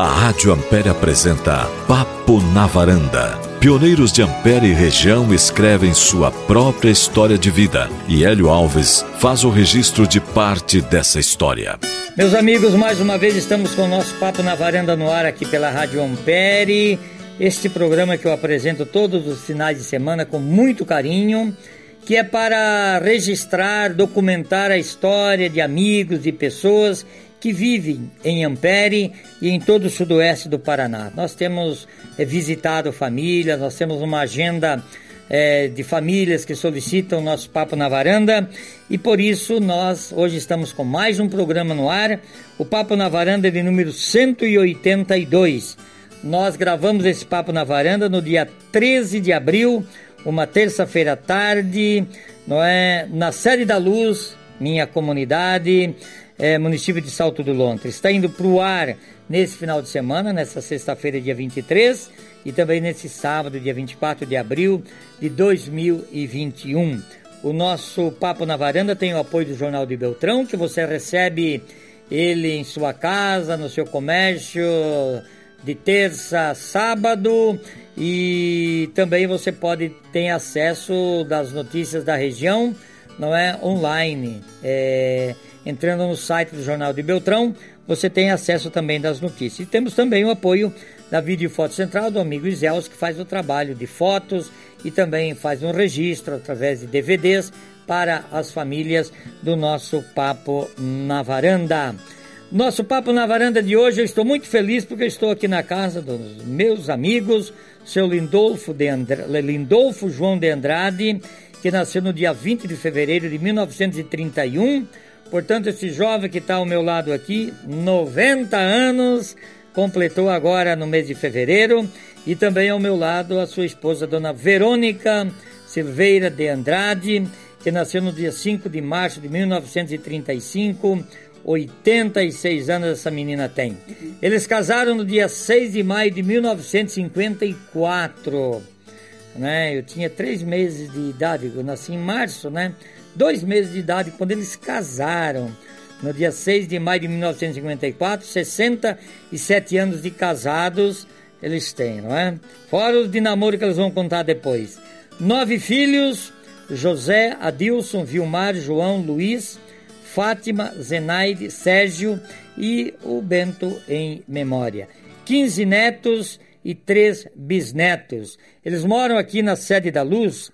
A Rádio Ampere apresenta Papo na Varanda. Pioneiros de Ampere e região escrevem sua própria história de vida e Hélio Alves faz o registro de parte dessa história. Meus amigos, mais uma vez estamos com o nosso Papo na Varanda no ar aqui pela Rádio Ampere. Este programa que eu apresento todos os finais de semana com muito carinho, que é para registrar, documentar a história de amigos e pessoas que vivem em Ampere e em todo o sudoeste do Paraná. Nós temos é, visitado famílias, nós temos uma agenda é, de famílias que solicitam nosso Papo na Varanda e por isso nós hoje estamos com mais um programa no ar, o Papo na Varanda de número 182. Nós gravamos esse Papo na Varanda no dia 13 de abril, uma terça-feira à tarde, não é, na sede da Luz, minha comunidade, é, município de Salto do Lontre. Está indo para o ar nesse final de semana, nessa sexta-feira, dia 23, e também nesse sábado, dia 24 de abril de 2021. O nosso Papo na Varanda tem o apoio do Jornal de Beltrão, que você recebe ele em sua casa, no seu comércio, de terça a sábado, e também você pode ter acesso das notícias da região, não é online. É, entrando no site do Jornal de Beltrão, você tem acesso também das notícias. E temos também o apoio da Vídeo Foto Central do amigo Isels, que faz o trabalho de fotos e também faz um registro através de DVDs para as famílias do nosso Papo na Varanda. Nosso Papo na Varanda de hoje, eu estou muito feliz porque estou aqui na casa dos meus amigos, seu Lindolfo, de Andra... Lindolfo João de Andrade, que nasceu no dia 20 de fevereiro de 1931 Portanto, esse jovem que está ao meu lado aqui, 90 anos, completou agora no mês de fevereiro. E também ao meu lado a sua esposa, dona Verônica Silveira de Andrade, que nasceu no dia 5 de março de 1935. 86 anos essa menina tem. Eles casaram no dia 6 de maio de 1954. Né? Eu tinha três meses de idade, eu nasci em março, né? Dois meses de idade quando eles casaram. No dia 6 de maio de 1954, 67 anos de casados eles têm, não é? Fora os de namoro que eles vão contar depois. Nove filhos: José, Adilson, Vilmar, João, Luiz, Fátima, Zenaide, Sérgio e o Bento em memória. 15 netos e três bisnetos. Eles moram aqui na sede da Luz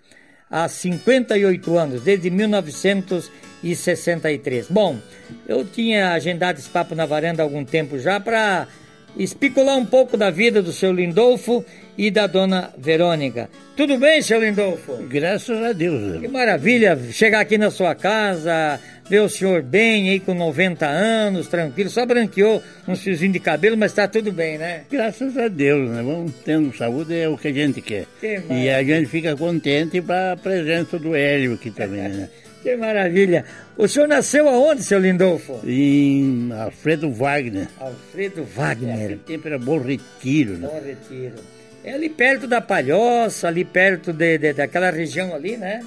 há 58 anos, desde 1963. Bom, eu tinha agendado esse papo na varanda há algum tempo já para especular um pouco da vida do seu Lindolfo e da dona Verônica. Tudo bem, seu Lindolfo? Graças a Deus. Que maravilha chegar aqui na sua casa, ver o senhor bem aí com 90 anos, tranquilo, só branqueou uns fiozinhos de cabelo, mas está tudo bem, né? Graças a Deus, né? Vamos tendo saúde é o que a gente quer. Que e a gente fica contente para a presença do Hélio aqui também, né? que maravilha. O senhor nasceu aonde, seu Lindolfo? Em Alfredo Wagner. Alfredo Wagner. É, tempo era Bom Retiro, né? Bom Retiro. É ali perto da Palhoça, ali perto de, de daquela região ali, né?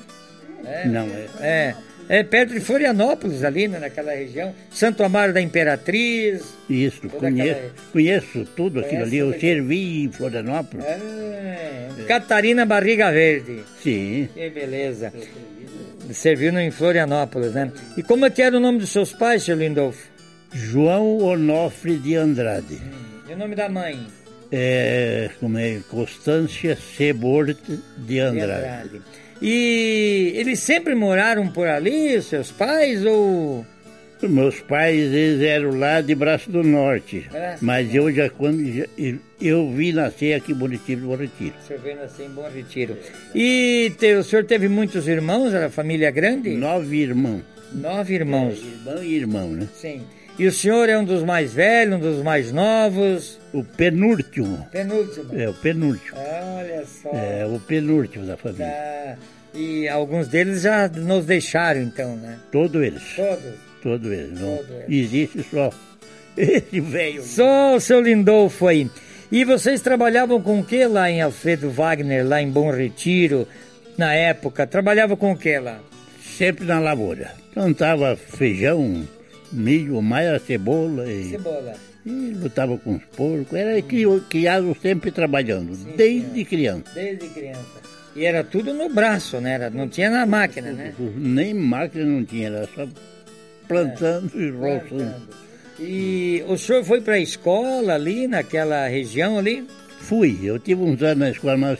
É, Não, é. É, é perto de Florianópolis, ali, né, naquela região. Santo Amaro da Imperatriz. Isso, conheço, aquela... conheço tudo aquilo ali. Eu servi em Florianópolis. É. Catarina Barriga Verde. Sim. Que beleza. Serviu em Florianópolis, né? E como é que era o nome dos seus pais, seu Lindolfo? João Onofre de Andrade. Hum, e o nome da mãe? É, como é, Constância Sebort de Andrade. De Andrade. E eles sempre moraram por ali, seus pais, ou... Meus pais, eles eram lá de Braço do Norte. Braço mas eu já, quando já, eu vi nascer aqui em Bom Retiro, Bom Retiro. O senhor veio nascer em Bom Retiro. E te, o senhor teve muitos irmãos? Era família grande? Nove irmãos. Nove irmãos. Irmão e irmão, né? Sim. E o senhor é um dos mais velhos, um dos mais novos? O penúltimo. Penúltimo? É, o penúltimo. Olha só. É, o penúltimo da família. Tá. E alguns deles já nos deixaram, então, né? Todos eles. Todos? Todos eles. Não Todo existe só esse velho. Só o seu Lindolfo aí. E vocês trabalhavam com o que lá em Alfredo Wagner, lá em Bom Retiro, na época? Trabalhava com o que lá? Sempre na lavoura. Plantava feijão, milho, mais cebola. E, cebola. E lutava com os porcos, era criado sempre trabalhando, Sim, desde criança. Desde criança. E era tudo no braço, né? Era, não tinha na máquina, né? Nem máquina não tinha, era só plantando é, e roçando. E o senhor foi para a escola ali, naquela região ali? Fui, eu tive uns anos na escola, mas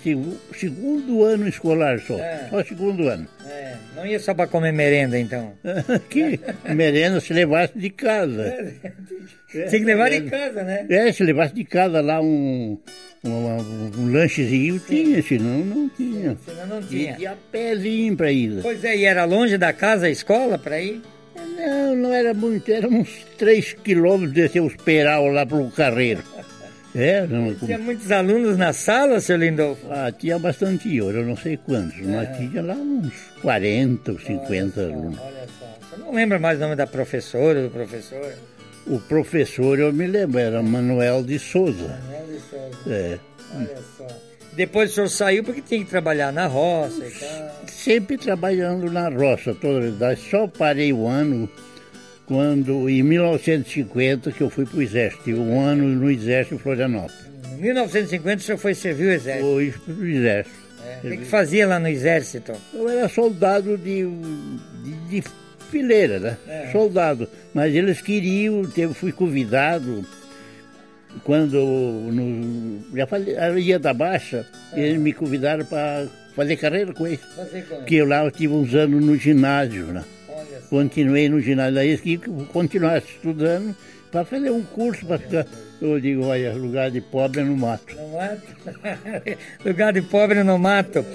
segundo ano escolar só. É. Só segundo ano. É. Não ia só para comer merenda, então? que merenda se levasse de casa. Tinha que levar de casa, né? É, se levasse de casa lá um, um, um, um lanchezinho, tinha, senão não tinha. Senão não tinha. E a pezinho para ir. Pois é, e era longe da casa a escola para ir? Não, não era muito, era uns 3 quilômetros descer os peral lá pro carreiro. É, não, tinha muitos alunos na sala, seu Lindolfo? Ah, tinha bastante eu não sei quantos, é. mas tinha lá uns 40 ou 50 olha só, alunos. Olha só, você não lembra mais o nome da professora, do professor? O professor eu me lembro, era Manuel de Souza. Manuel de Souza. É. Olha só. Depois o senhor saiu porque tinha que trabalhar na roça e tal. Sempre trabalhando na roça, toda vez. Só parei o ano quando, em 1950, que eu fui para o Exército. um ano no Exército em Florianópolis. Em 1950 o senhor foi servir o Exército? Fui para o Exército. É. O que, que, fazia lá no Exército? Eu era soldado de, de, de fileira, né? É. Soldado. Mas eles queriam, eu fui convidado quando no, já falei, ia da Baixa, é. eles me convidaram para fazer carreira com eles. Porque lá eu tive uns anos no ginásio, né? Continuei no ginásio, aí que continuar estudando para fazer um curso para ficar. Eu digo, olha, lugar de pobre no mato. No mato? lugar de pobre no mato.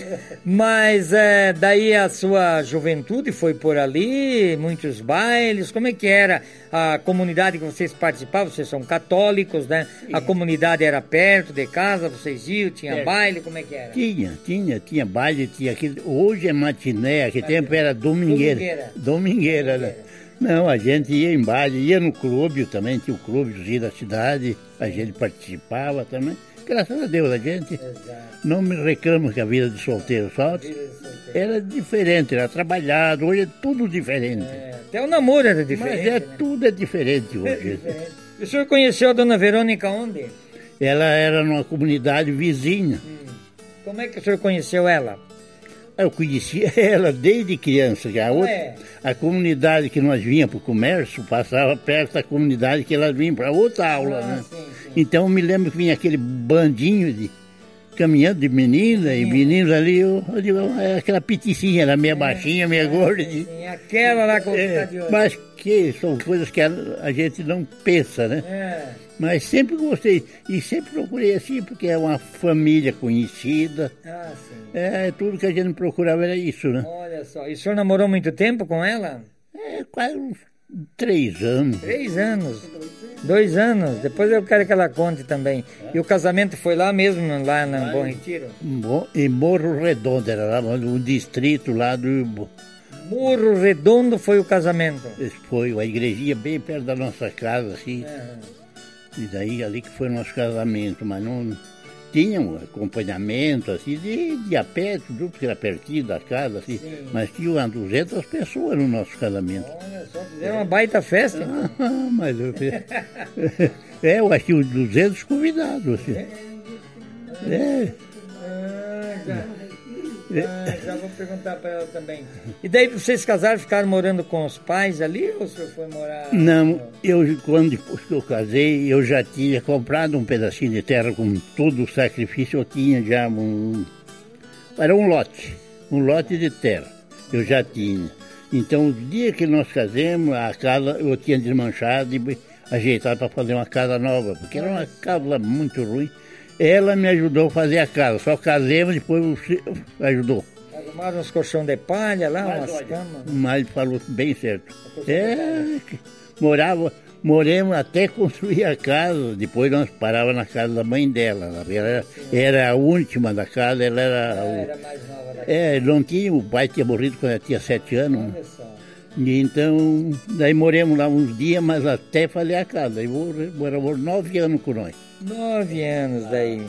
Mas é, daí a sua juventude foi por ali, muitos bailes. Como é que era a comunidade que vocês participavam? Vocês são católicos, né? Sim. A comunidade era perto de casa, vocês iam, tinha é. baile, como é que era? Tinha, tinha, tinha baile, tinha aquele. Hoje é matiné, aquele tempo era domingueira. Domingueira, domingueira né? Não, a gente ia em baile, ia no clube também, tinha o clube dos da cidade, a gente participava também. Graças a Deus, a gente Exato. não me reclamo que a vida de solteiro só era diferente, era trabalhado, hoje é tudo diferente. É, até o namoro era diferente. Mas é, né? tudo é diferente hoje. É diferente. O senhor conheceu a dona Verônica onde? Ela era numa comunidade vizinha. Hum. Como é que o senhor conheceu ela? Eu conhecia ela desde criança. A, outra, é. a comunidade que nós vinha para o comércio passava perto da comunidade que elas vinham para outra aula. Ah, né? Sim, sim. Então eu me lembro que vinha aquele bandinho de caminhando de menina e meninos ali, eu, eu digo, é aquela peticinha, era meia baixinha, meia gorda. Sim, aquela lá com é, Mas que são coisas que a, a gente não pensa, né? É. Mas sempre gostei. E sempre procurei assim, porque é uma família conhecida. Ah, sim. É, tudo que a gente procurava era isso, né? Olha só. E o senhor namorou muito tempo com ela? É, quase uns três anos. Três anos. Dois anos. Depois eu quero que ela conte também. E o casamento foi lá mesmo, lá no Bom Retiro? Em Morro Redondo, era lá no distrito lá do... Morro Redondo foi o casamento? Foi, a igrejinha bem perto da nossa casa, assim. É. E daí ali que foi o nosso casamento, mas não tinha um acompanhamento assim de, de a pé, tudo que era pertinho da casa, assim, Sim. mas tinha umas 200 pessoas no nosso casamento. Olha só, fizeram uma baita festa. Ah, mas eu, é, eu acho que uns 200 convidados. Assim. É. é. Ah, ah, já vou perguntar para ela também. E daí vocês casaram, ficaram morando com os pais ali ou o senhor foi morar? Não, eu quando depois que eu casei, eu já tinha comprado um pedacinho de terra com todo o sacrifício, eu tinha já um. Era um lote, um lote de terra. Eu já tinha. Então, o dia que nós casamos, a casa eu tinha desmanchado e ajeitado para fazer uma casa nova, porque era uma casa muito ruim. Ela me ajudou a fazer a casa, só casemos depois ajudou. Arrumaram uns colchão de palha lá, Mas, umas camas. Mas falou bem certo. É, morava, moremos até construir a casa, depois nós parávamos na casa da mãe dela. Era, era a última da casa, ela era. Ah, era mais nova da casa. É, não tinha, o pai tinha morrido quando ela tinha sete anos. Só. E então, daí moremos lá uns dias, mas até fazer a casa. Daí moramos nove anos com nós. Nove anos daí.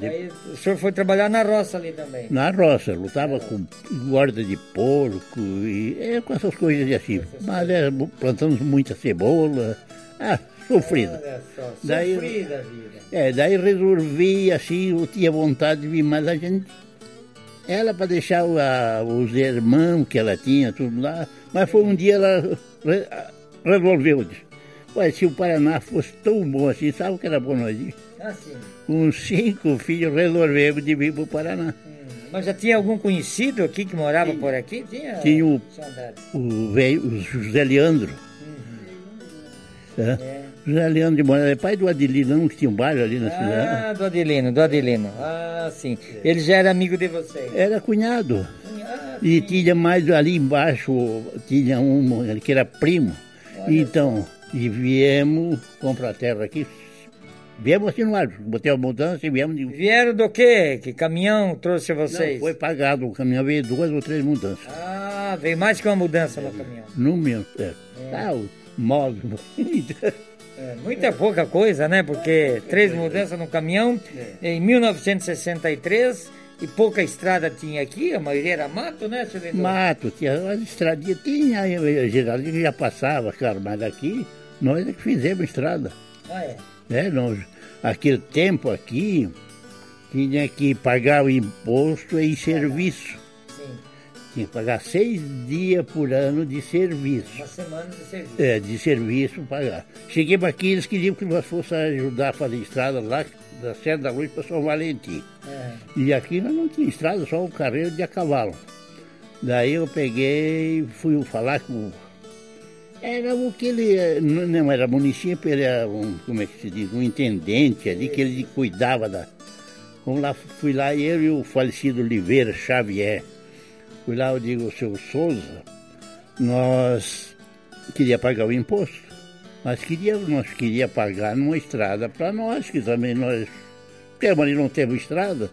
Aí o senhor foi trabalhar na roça ali também? Na roça, lutava com guarda de porco e é, com essas coisas assim. Mas é, plantamos muita cebola. Ah, sofrida. Olha só, Daí- sofrida a vida. É, daí resolvi, assim, eu tinha vontade de vir, mas a gente. Ela para deixar a- os irmãos que ela tinha, tudo lá. Mas foi um dia ela re- resolveu. Disse, Ué, se o Paraná fosse tão bom assim, sabe o que era bom nós ir? Assim. Com cinco filhos resolvemos de vir para o Paraná. Hum, Mas já tinha algum conhecido aqui que morava por aqui? Tinha. Tinha o-? O velho, o José Leandro. É. José Leandro de Moraes, é pai do Adililão, que tinha um bairro ali na cidade. Ah, do Adelino, do Adelino. Ah, sim. Ele já era amigo de vocês. Era cunhado. Ah, E tinha mais ali embaixo, tinha um que era primo. Então, e viemos comprar terra aqui. Viemos assim no ar, botei a mudança e viemos de. Vieram do quê? Que caminhão trouxe vocês? Não, foi pagado, o caminhão veio duas ou três mudanças. Ah, veio mais que uma mudança no caminhão. No mesmo, é. Ah, o móvel. É, muita pouca coisa, né? Porque três mudanças no caminhão em 1963 e pouca estrada tinha aqui, a maioria era mato, né, Lindor? Mato, tinha as estradinhas, tinha, Geraldinho já passava, claro, mas aqui nós é que fizemos estrada. Ah, é. né? Nós, aquele tempo aqui, tinha que pagar o imposto em serviço. Sim. Tinha que pagar seis dias por ano de serviço. Uma semana de serviço. É, de serviço pagar. Cheguei aqui, eles queriam que nós fosse ajudar a fazer estrada lá, da Serra da Luz para São Valentim. É. E aqui nós não tinha estrada, só o carreiro de a cavalo. Daí eu peguei fui falar com. O- Era o que ele. eh, Não era município, ele era um, como é que se diz, um intendente ali, que ele cuidava da. Vamos lá, fui lá, eu e o falecido Oliveira Xavier. Fui lá, eu digo, seu Souza, nós queria pagar o imposto, mas queria, nós queria pagar numa estrada para nós, que também nós temos ali, não temos estrada.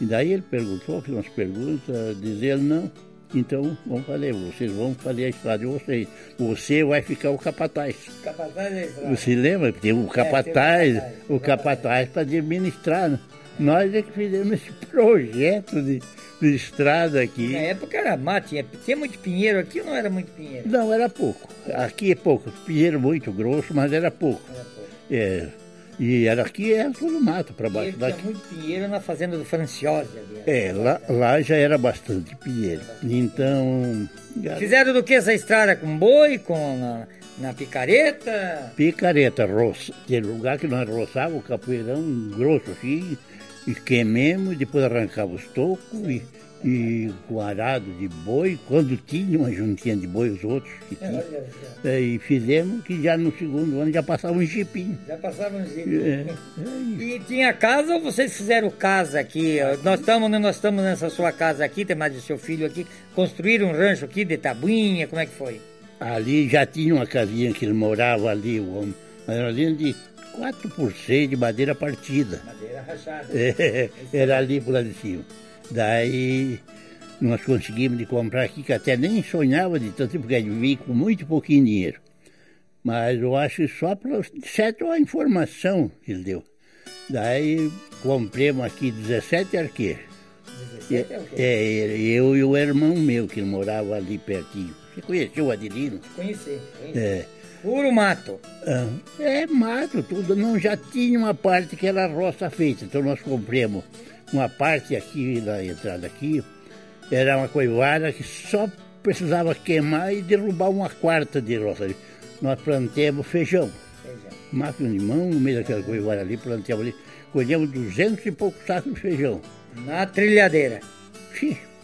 E daí ele perguntou, fez umas perguntas, diz ele, não, então vamos fazer, vocês vão fazer a estrada de vocês. Você vai ficar o capataz. Capataz da estrada. Você lembra? Tem o capataz, o capataz para administrar. Nós é que fizemos esse projeto de, de estrada aqui. Na época era mato, tinha, tinha muito pinheiro aqui ou não era muito pinheiro? Não, era pouco. Aqui é pouco. Pinheiro muito grosso, mas era pouco. Era pouco. É. E era aqui era tudo mato para baixo. tinha Daqui. muito pinheiro na fazenda do Franciose ali. É, lá, lá já era bastante pinheiro. Então, Fizeram do que essa estrada? Com boi, com na, na picareta? picareta, roça. Tem lugar que nós roçávamos o capoeirão grosso assim, e queimemos, depois arrancava os tocos e, e com arado de boi, quando tinha uma juntinha de boi, os outros que tinha. Olha só, É, E fizemos que já no segundo ano já passava um jipinho. já passavam uns É, dias. é E tinha casa ou vocês fizeram casa aqui? Nós estamos nós estamos nessa sua casa aqui, tem mais do seu filho aqui. Construíram um rancho aqui de tabuinha, como é que foi? Ali já tinha uma casinha que ele morava ali, o homem. Mas era ali de 4 por 6 de madeira partida. Madeira rachada. É, era ali por lá de cima. Daí nós conseguimos de comprar aqui, que até nem sonhava de tanto, porque ele veio com muito pouquinho dinheiro. Mas eu acho que só para certo a informação que ele deu. Daí compramos aqui 17 arqueiros. 17 é o quê? É, eu e o irmão meu que morava ali pertinho. Você conheceu o Adelino? Conheci. conheci. É. Puro mato. Ah, É mato, tudo. Não, já tinha uma parte que era roça feita. Então nós compramos uma parte aqui na entrada aqui. Era uma coivara que só precisava queimar e derrubar uma quarta de roça. Nós plantemos feijão. Feijão. Máquina de mão, no meio daquela coivara ali, plantamos ali. Colhemos duzentos e poucos sacos de feijão. Na trilhadeira.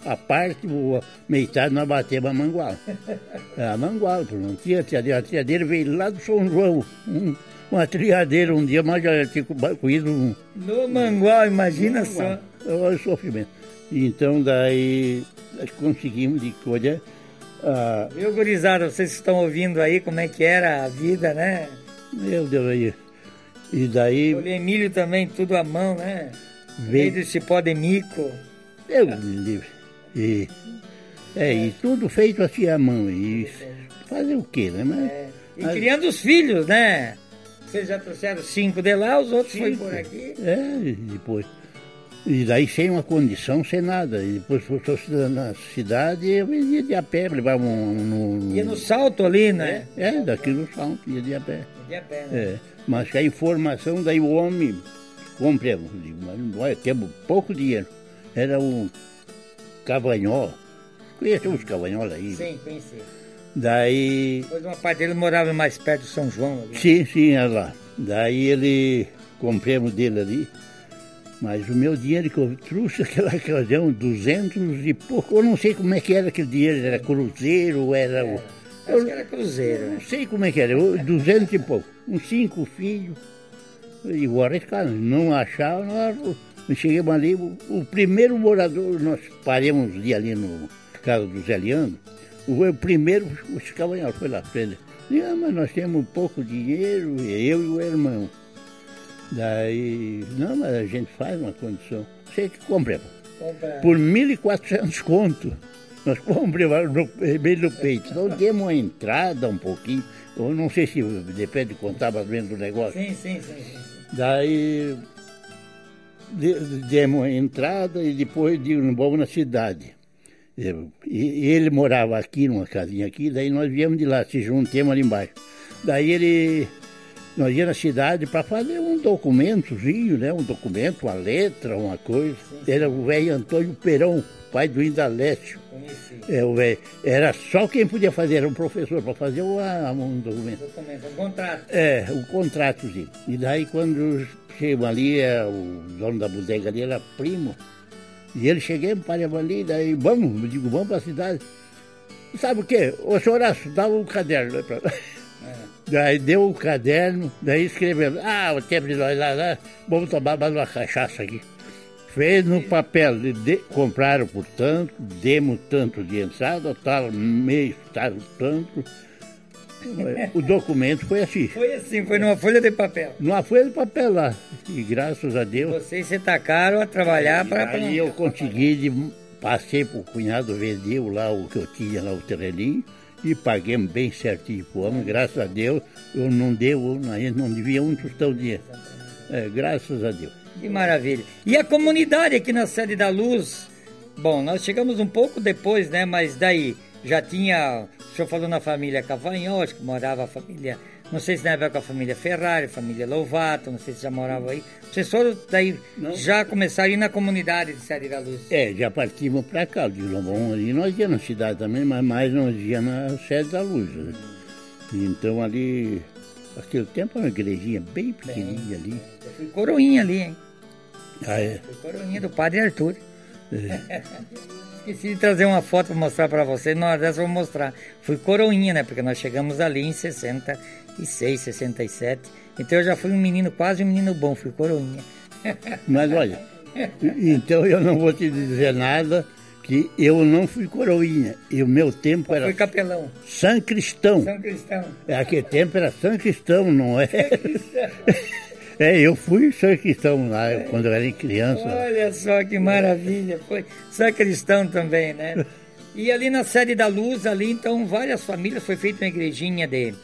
A parte, o- metade nós batemos a manguala. A manguala, porque não tinha triadeira. A triadeira veio lá do São João. Um- uma triadeira um dia, mas já tinha comido um. No mangual, imagina só. Olha o sofrimento. Então daí nós conseguimos de colher. Ah, Viu, gurizada, vocês estão ouvindo aí como é que era a vida, né? meu Deus aí. E daí Colher milho também, tudo à mão, né? veio. Veio do cipó de mico. Eu me livre. E, é, e tudo feito assim à mão. E fazer o quê, né? Mas, É. E Mas- criando os filhos, né? Vocês já trouxeram cinco de lá, os outros foram por aqui. É, e depois. E daí sem uma condição, sem nada. E depois fosse na cidade, eu ia de a pé, levava um. um- Ia no salto ali, né? É, daqui no salto, ia de a pé. De a pé, né? É, mas a informação daí o homem compramos, mas nós temos pouco dinheiro. Era um cavanhol. Conhece os cavanhol aí? Sim, conheci. Daí. Depois uma parte dele morava mais perto do São João. Ali. Sim, sim, é lá. Daí ele compramos dele ali. Mas o meu dinheiro que eu trouxe naquela ocasião, 200 e pouco, eu não sei como é que era aquele dinheiro, era cruzeiro, era o. Acho que era cruzeiro, Não né? sei como é que era, eu- 200 e pouco. Uns cinco filhos. E vou arriscar, não achava, nós chegamos ali, o, o primeiro morador, nós paramos dia ali no casa do Zé Leandro, o, primeiro, o Cavanhal foi lá para ele. Ah, mas nós temos pouco dinheiro, eu e o irmão. Daí, não, mas a gente faz uma condição. Sei que Compra- por 1.400 conto. Nós compramos no, bem no peito. Então demos uma entrada um pouquinho. Eu não sei se depende de quanto estava vendo o negócio. Sim, sim, sim. sim. Daí de- demos uma entrada e depois de vamos na cidade. E, ele morava aqui, numa casinha aqui, daí nós viemos de lá, se juntemos ali embaixo. Daí ele, nós íamos na cidade para fazer um documentozinho, né? Um documento, uma letra, uma coisa. Era o velho Antônio Perão, pai do Indalécio. Conheci. É, o velho, era só quem podia fazer, era um professor para fazer o- a- um documento. Documento, um contrato. É, o contratozinho. E daí quando chegamos ali, é, o dono da bodega ali era primo. E ele chegamos, paramos ali, daí vamos, eu digo, vamos para a cidade. E sabe o quê? O senhor dá um caderno. aí pra- Daí deu o caderno, daí escrevemos, ah, o tempo de nós lá, lá vamos tomar mais uma cachaça aqui. Fez no papel, de, compraram por tanto, demos tanto de entrada, tal mês, tal tanto. O documento foi assim. Foi assim, foi numa folha de papel. Numa folha de papel lá. E graças a Deus. Vocês se tacaram a trabalhar para... Aí eu consegui, de, passei pro cunhado, vendeu lá o que eu tinha lá, o terreninho, e paguemos bem certinho pro homem. Graças a Deus, eu não deu, a gente não devia um tostão de dinheiro. É, graças a Deus. Que maravilha. E a comunidade aqui na sede da Luz? Bom, nós chegamos um pouco depois, né? Mas daí já tinha. O senhor falou na família Cavanhol, acho que morava a família. Não sei se na época a família Ferrari, família Lovato, não sei se já morava aí. Vocês foram daí já começaram a ir na comunidade de Sede da Luz. É, já partimos para cá, de Lombom ali. Nós íamos na cidade também, mas mais nós íamos na sede da luz. Né? Então ali, aquele tempo era uma igrejinha bem pequenininha ali. Eu fui coroinha ali, hein? Ah, é. Fui coroinha do padre Arthur. Esqueci de trazer uma foto para mostrar para vocês, nós dessa vou mostrar. Fui coroinha, né? Porque nós chegamos ali em 66, 67. Então eu já fui um menino, quase um menino bom, fui coroinha. Mas olha, então eu não vou te dizer nada que eu não fui coroinha. E o meu tempo era Fui capelão, São Cristão. São Cristão. Aquele tempo era São Cristão, não é? É, eu fui São Cristão lá quando eu era criança. Olha só que maravilha, foi São Cristão também, né? E ali na sede da Luz, ali então várias famílias, foi feita uma igrejinha de,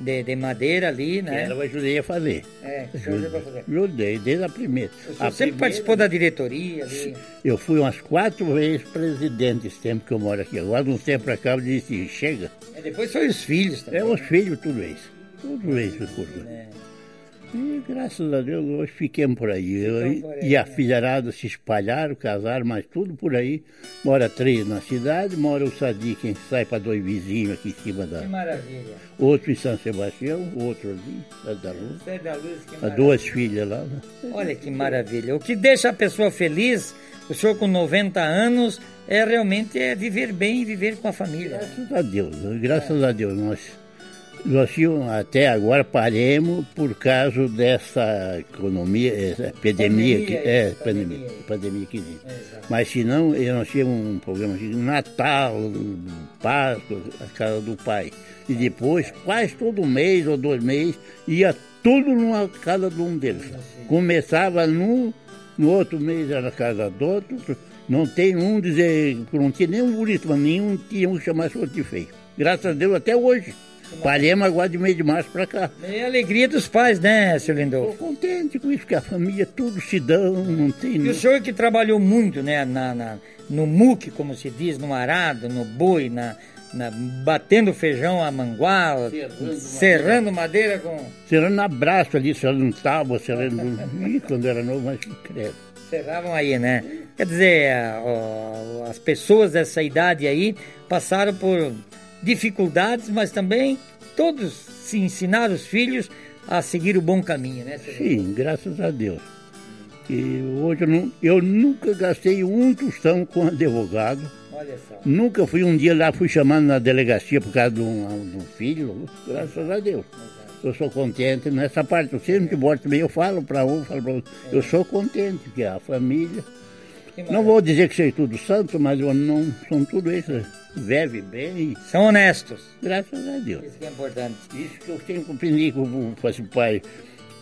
de, de madeira ali, né? Ela eu ajudei a fazer. É, ajudou a fazer. Ajudei, desde a primeira. A sempre primeira- participou da diretoria ali. Eu fui umas quatro vezes presidente esse tempo que eu moro aqui. Agora, de um tempo pra cá, eu disse, chega. É, depois foi os filhos também. É os filhos, tudo isso. Tudo isso, por É. E graças a Deus hoje fiquemos por aí. Eu- por aí, e a né? filharada se espalharam, casaram, mas tudo por aí. Mora três na cidade, mora o Sadi, quem sai para dois vizinhos aqui em cima da. Que maravilha. Outro em São Sebastião, outro ali, Sede da Luz. Sede da Luz, que maravilha. duas filhas lá. Né? Olha que maravilha. O que deixa a pessoa feliz, o senhor com 90 anos, é realmente é viver bem e viver com a família. Graças a Deus, né? graças a Deus. Nós, nós tínhamos, até agora paremos por causa dessa economia, essa epidemia, Pandemia, que, é, isso, pandemia, pandemia. pandemia que existe. Exato. Mas se não, eu nós tínhamos um programa de Natal, Páscoa, a casa do pai. E depois, quase todo mês ou dois meses, ia tudo numa casa de um deles. Começava num, no outro mês era na casa do outro. Não tem um dizer, não tinha nenhum bonito, mas nenhum tinha um que chamasse outro de feio. Graças a Deus até hoje. Paremos agora de mês de março para cá. É a alegria dos pais, né, seu Estou Lindolfo? contente com isso, porque a família tudo se dão, não tem. E o senhor que trabalhou muito, né, na, na- no muque, como se diz, no arado, no boi, na, na, batendo feijão a mangual, serrando, serrando madeira. com. Serrando abraço ali, serrando tábua, serrando. Ih, quando era novo, mas credo. Serravam aí, né? Quer dizer, as pessoas dessa idade aí passaram por dificuldades, mas também todos se ensinaram os filhos a seguir o bom caminho, né? Sim, graças a Deus. E hoje eu, não, eu nunca gastei um tostão com advogado. Olha só. Nunca fui um dia lá, fui chamando na delegacia por causa de um, de um filho, graças a Deus. Eu sou contente nessa parte. Eu sempre que boto também, eu falo para um, falo para outro. Eu sou contente, que a família. Não vou dizer que sei tudo santo, mas eu não são tudo isso. Vive bem. São honestos. Graças a Deus. Isso que é importante. Isso que eu tenho compreendido com o pai.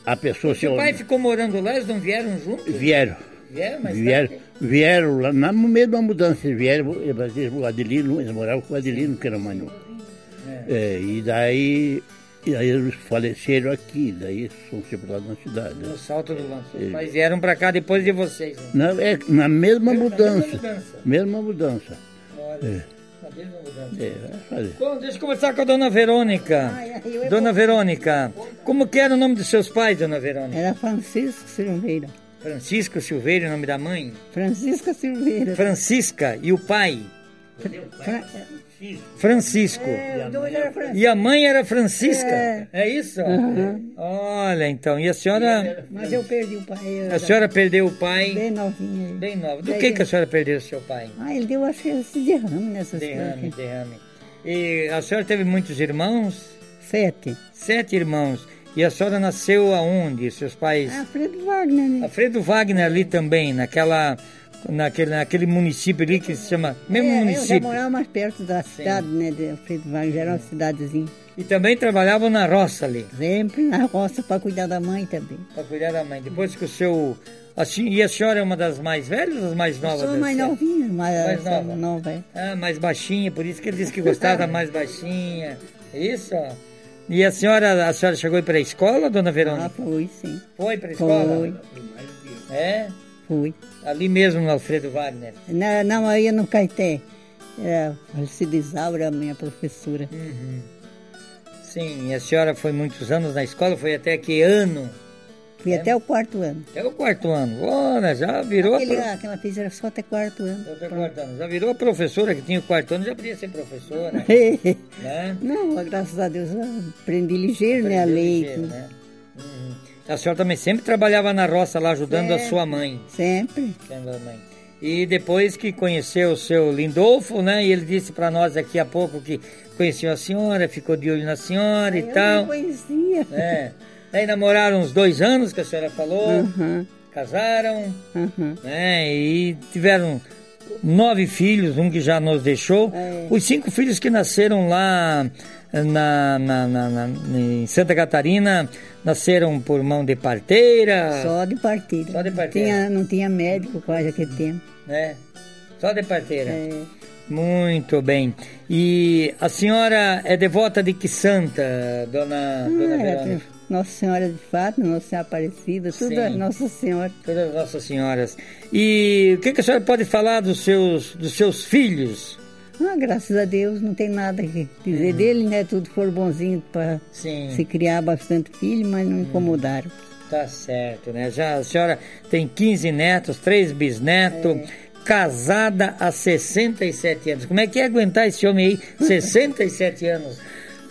A pessoa. Seu pai ficou morando lá, eles não vieram juntos? Vieram. Vieram, mas vieram, tá vieram lá no meio de uma mudança. Vieram, o Adelino, eles moravam com o Adelino, que era mais novo. É. É, e daí e aí eles faleceram aqui, daí são sepultados na cidade. No Salto do Lanço. É. Mas vieram para cá depois de vocês. Né? Na, é, na mesma mudança. Mesma mudança. Mesma mudança. Olha. É. Na mesma mudança. É, fazer. Bom, deixa eu conversar com a dona Verônica. dona Verônica, como que era o nome dos seus pais, dona Verônica? Era Francisco Silveira. Francisco Silveira, o nome da mãe? Francisca Silveira. Francisca. E o pai? Fra Francisco. É, e a mãe era Francisca. É, é isso? Uhum. Olha, então. E a senhora. Mas eu perdi o pai. A senhora perdeu o pai. Bem novinha. Bem nova. Do que, que a senhora perdeu o seu pai? Ah, ele deu, acho que esse derrame nessas derrame, coisas. Derrame, E a senhora teve muitos irmãos? Sete. Sete irmãos. E a senhora nasceu aonde? Seus pais? Alfredo Wagner. Né? Alfredo Wagner ali também, naquela naquele, naquele município ali que se chama. Mesmo é, município. Eu já morava mais perto da cidade, Sim. né? De Alfredo já era uma cidadezinha. E também trabalhava na roça ali? Sempre na roça para cuidar da mãe também. Para cuidar da mãe. Depois que o seu. Assim, e a senhora é uma das mais velhas ou das mais novas? Eu sou mais novinha, mais, mais nova. nova é. Ah, mais baixinha, por isso que ele disse que gostava da mais baixinha. Isso, ó. E a senhora, a senhora chegou para a escola, dona Verônica? Ah, foi, sim. Foi para a escola? Foi. É? Fui. Ali mesmo no Alfredo Wagner? Não, não aí no Caeté. É, Isaura, minha professora. Uhum. Sim, e a senhora foi muitos anos na escola? Foi até que ano? Fui é? até o quarto ano. Até o quarto ano. Olha, já virou. Aquele, a pro... Aquela fez era só até quarto ano. Até quarto ano. Já virou a professora que tinha o quarto ano, já podia ser professora. né? Não, graças a Deus, aprendi ligeiro, aprendi né? A lei. Ligeiro, né? Uhum. A senhora também sempre trabalhava na roça lá ajudando sempre, a sua mãe. Sempre. Sempre a mãe. E depois que conheceu o seu Lindolfo, né? E ele disse para nós aqui há pouco que conheceu a senhora, ficou de olho na senhora e eu tal. Eu conhecia. É. Daí namoraram uns dois anos, que a senhora falou. Uhum. Casaram, uhum. né? E tiveram nove filhos, um que já nos deixou. É. Os cinco filhos que nasceram lá na, na, na, na, em Santa Catarina nasceram por mão de parteira? Só de parteira. Só de parteira. Tinha, não tinha médico quase aquele tempo. É, só de parteira. É. Muito bem. E a senhora é devota de que santa, dona, ah, dona Verônica? Nossa Senhora de Fato, Nossa Senhora Aparecida, tudo é Nossa Senhora. Todas Nossas Senhoras. E o que, que a senhora pode falar dos seus, dos seus filhos? Ah, graças a Deus, não tem nada que dizer uhum. dele, né? Tudo for bonzinho para se criar bastante filho, mas não uhum. incomodaram. Tá certo, né? Já a senhora tem 15 netos, três bisnetos, é. casada há 67 anos. Como é que é aguentar esse homem aí, 67 anos?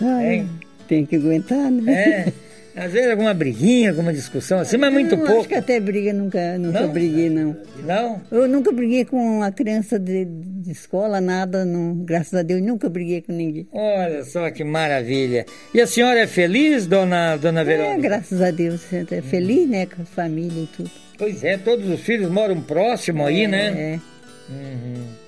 Ai, tem que aguentar, né? É. Às vezes alguma briguinha, alguma discussão assim, mas muito não, pouco. Acho que até briga nunca, nunca não? briguei, não. Não? Eu nunca briguei com uma criança de, de escola, nada, não. Graças a Deus, nunca briguei com ninguém. Olha só que maravilha. E a senhora é feliz, dona, dona Verônica? É, graças a Deus, é feliz, né, com a família e tudo. Pois é, todos os filhos moram próximo aí, né? É. Uhum.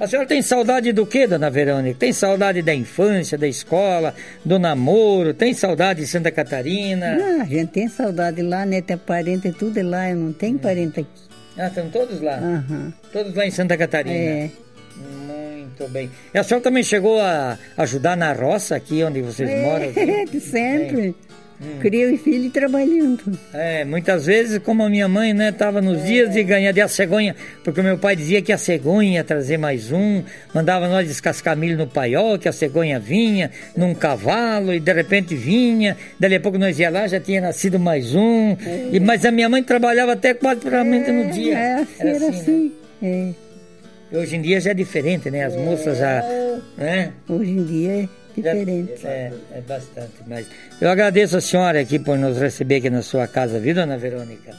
A senhora tem saudade do que, dona Verônica? Tem saudade da infância, da escola, do namoro? Tem saudade de Santa Catarina? Ah, a gente tem saudade lá, né? Tem parente, tudo lá. Eu não tenho hum. parente aqui. Ah, estão todos lá? Uhum. Todos lá em Santa Catarina? É. Muito bem. E a senhora também chegou a ajudar na roça aqui onde vocês é, moram? Aqui? sempre. Hum. Cria o filho trabalhando. É, muitas vezes, como a minha mãe, né, tava nos é. dias de ganhar de a cegonha, porque meu pai dizia que a cegonha ia trazer mais um, mandava nós descascar milho no paiol, que a cegonha vinha num cavalo e de repente vinha, dali a pouco nós ia lá, já tinha nascido mais um, é. e, mas a minha mãe trabalhava até quase praticamente é, no dia. É, assim, era assim. assim. Né? É. Hoje em dia já é diferente, né? As moças já. Né? Hoje em dia é diferente. É, é bastante. Mas eu agradeço a senhora aqui por nos receber aqui na sua casa, viu, dona Verônica?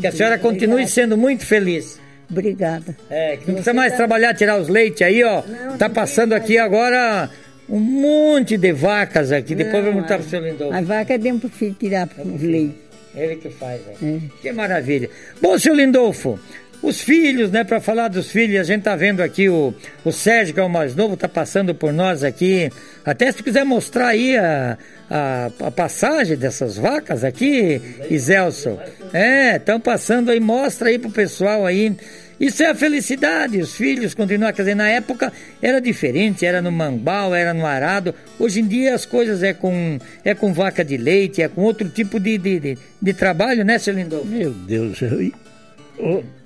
Que a senhora continue sendo muito feliz. Obrigada. É, que não precisa mais tá... trabalhar, tirar os leites aí, ó. Não, tá passando aqui agora um monte de vacas aqui. Não, Depois vamos estar pro seu Lindolfo. A vaca é dentro pro filho tirar é os leites. Ele que faz, é. Que maravilha. Bom, seu Lindolfo, os filhos, né, para falar dos filhos, a gente tá vendo aqui o, o Sérgio, que é o mais novo, tá passando por nós aqui. Até se quiser mostrar aí a, a, a passagem dessas vacas aqui, Iselson. É, estão passando aí, mostra aí pro pessoal aí. Isso é a felicidade, os filhos continuam, quer dizer, na época era diferente, era no mambal, era no arado. Hoje em dia as coisas é com, é com vaca de leite, é com outro tipo de, de, de, de trabalho, né, seu Lindolfo? Meu Deus, eu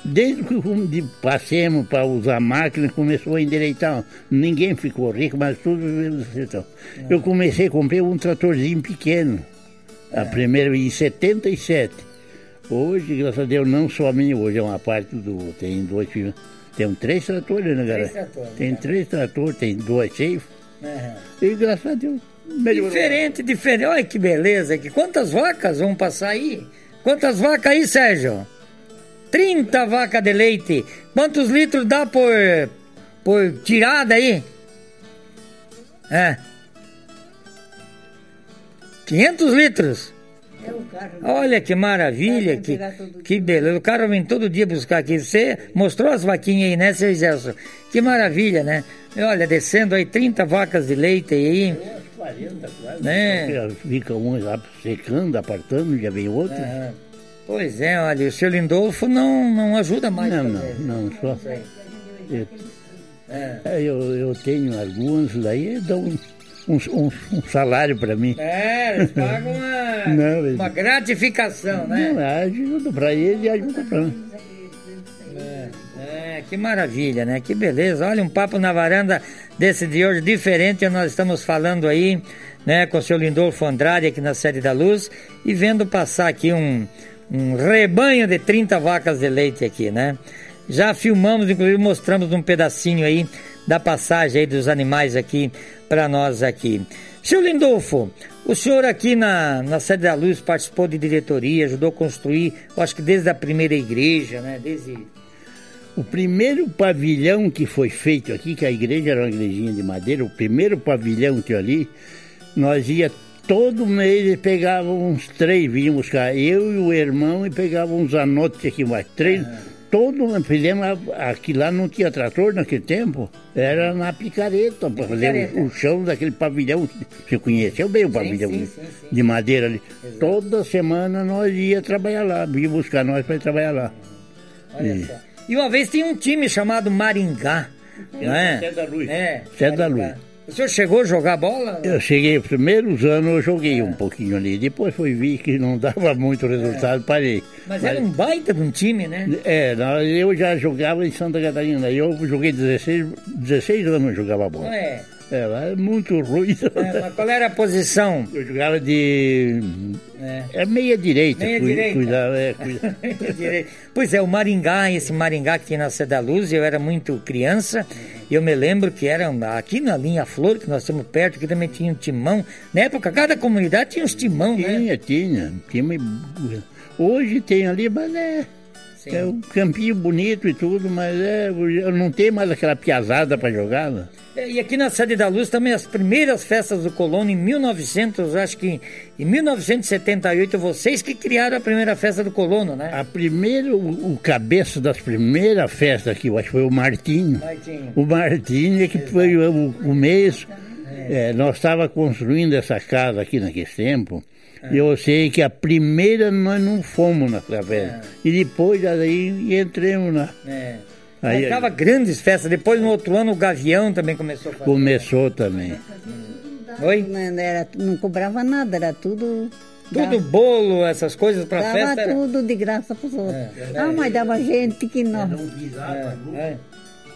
Desde que passemos para usar máquina, começou a endireitar. Ninguém ficou rico, mas tudo então. Eu comecei a comprar um tratorzinho pequeno. A é. primeira em 77. Hoje, graças a Deus, não só a minha, hoje é uma parte do. Tem dois. Tem três tratores, né, galera? Tem né? três tratores, tem dois cheios. Uhum. E graças a Deus. Melhorou. Diferente, diferente. Olha que beleza aqui. Quantas vacas vão passar aí? Quantas vacas aí, Sérgio? 30 vacas de leite. Quantos litros dá por, por tirada aí? É. 500 litros. É Olha que maravilha, que, que beleza. O cara vem todo dia buscar aqui. Você mostrou as vaquinhas aí, né, seu Gelson? Que maravilha, né? Olha, descendo aí 30 vacas de leite aí. 40 quase. Né? Fica um secando, apartando, já vem outro. Uhum. Pois é, olha, o seu Lindolfo não, não ajuda mais. Não, não, não, só. Eu, é. eu, eu tenho alguns daí, dão um, um, um salário para mim. É, eles pagam uma, não, uma gratificação, né? Não, ajuda para ele e ajuda para mim. É, é, que maravilha, né? Que beleza. Olha, um papo na varanda desse de hoje diferente. Nós estamos falando aí, né, com o seu Lindolfo Andrade aqui na Sede da Luz e vendo passar aqui um um rebanho de 30 vacas de leite aqui, né? Já filmamos, inclusive mostramos um pedacinho aí da passagem aí dos animais aqui para nós aqui. Senhor Lindolfo, o senhor aqui na, na Sede da Luz participou de diretoria, ajudou a construir, eu acho que desde a primeira igreja, né? Desde... O primeiro pavilhão que foi feito aqui, que a igreja era uma igrejinha de madeira, o primeiro pavilhão que ali, nós ia todo mês pegava uns três, vinham buscar eu e o irmão e pegavam uns anotes aqui, mais três. É. Todo fizemos aqui lá não tinha trator naquele tempo, era na picareta, para fazer o, o, chão daquele pavilhão. Você conheceu bem o pavilhão sim, sim, sim, de madeira ali. Exato. Toda semana nós ia trabalhar lá, ia buscar nós para trabalhar lá. Olha e... só. E uma vez tinha um time chamado Maringá. Não é? Da Luz. É, da Luz. O senhor chegou a jogar bola? Eu cheguei, os primeiros anos eu joguei é. um pouquinho ali. Depois fui ver que não dava muito resultado, é. parei. Mas, Mas, era um baita de um time, né? É, eu já jogava em Santa Catarina. Eu joguei 16, 16 anos jogava bola. É. É, é muito ruim. É, mas qual era a posição? Eu jogava de. É, é meia direita. Meia direita. Cuidava, é, cuidava. pois é, o Maringá, esse Maringá que tinha na Cidade da Luz, eu era muito criança. Eu me lembro que era aqui na linha Flor, que nós temos perto, que também tinha um timão. Na época, cada comunidade tinha uns timão, tinha, né? Tinha, tinha. Hoje tem ali, mas é. Sim. É um campinho bonito e tudo, mas é, não tem mais aquela piazada para jogar. Né? É, e aqui na Sede da Luz também as primeiras festas do Colono em 1900, acho que em 1978, vocês que criaram a primeira festa do Colono, né? A primeira, o, o cabeça das primeiras festas aqui, eu acho que foi o Martinho. Martinho. O Martinho é que Exato. foi o, o mês. É. É, nós estávamos construindo essa casa aqui naquele tempo. É. Eu sei que a primeira nós não fomos na festa. É. E depois aí entramos na. É. Aí, Marcava grandes festas. Depois, no outro ano, o Gavião também começou a fazer. Começou também. Oi? Não, era, não cobrava nada, era tudo Tudo dava, bolo, essas coisas para festa? Dava tudo de graça para os outros. É, ah, mas dava gente que não. Não visava é, é.